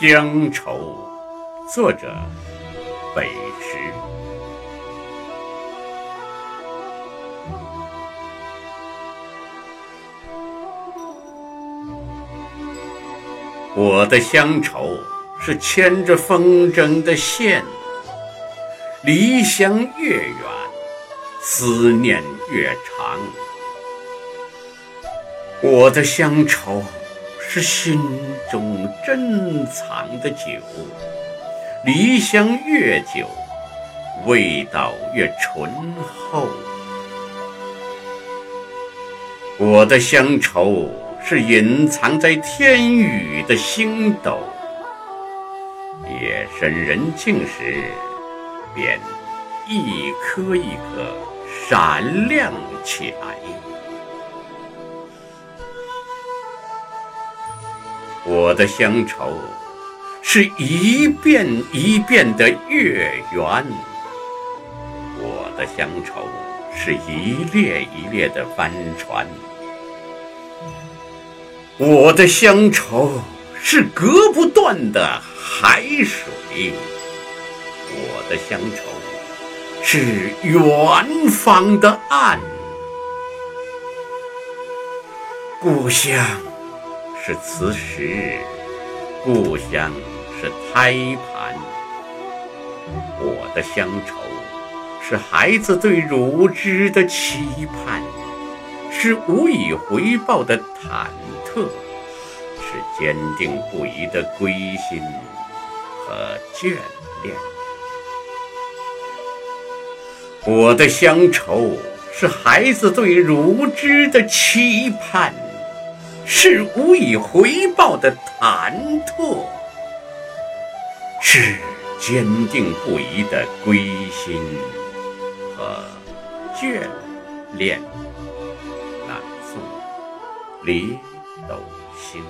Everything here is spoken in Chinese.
乡愁，作者北石。我的乡愁是牵着风筝的线，离乡越远，思念越长。我的乡愁。是心中珍藏的酒，离乡越久，味道越醇厚。我的乡愁是隐藏在天宇的星斗，夜深人静时，便一颗一颗闪亮起来。我的乡愁是一遍一遍的月圆，我的乡愁是一列一列的帆船，我的乡愁是隔不断的海水，我的乡愁是远方的岸，故乡。是磁石，故乡是胎盘。我的乡愁是孩子对乳汁的期盼，是无以回报的忐忑，是坚定不移的归心和眷恋。我的乡愁是孩子对乳汁的期盼。是无以回报的忐忑，是坚定不移的归心和眷恋。南宋，李斗星。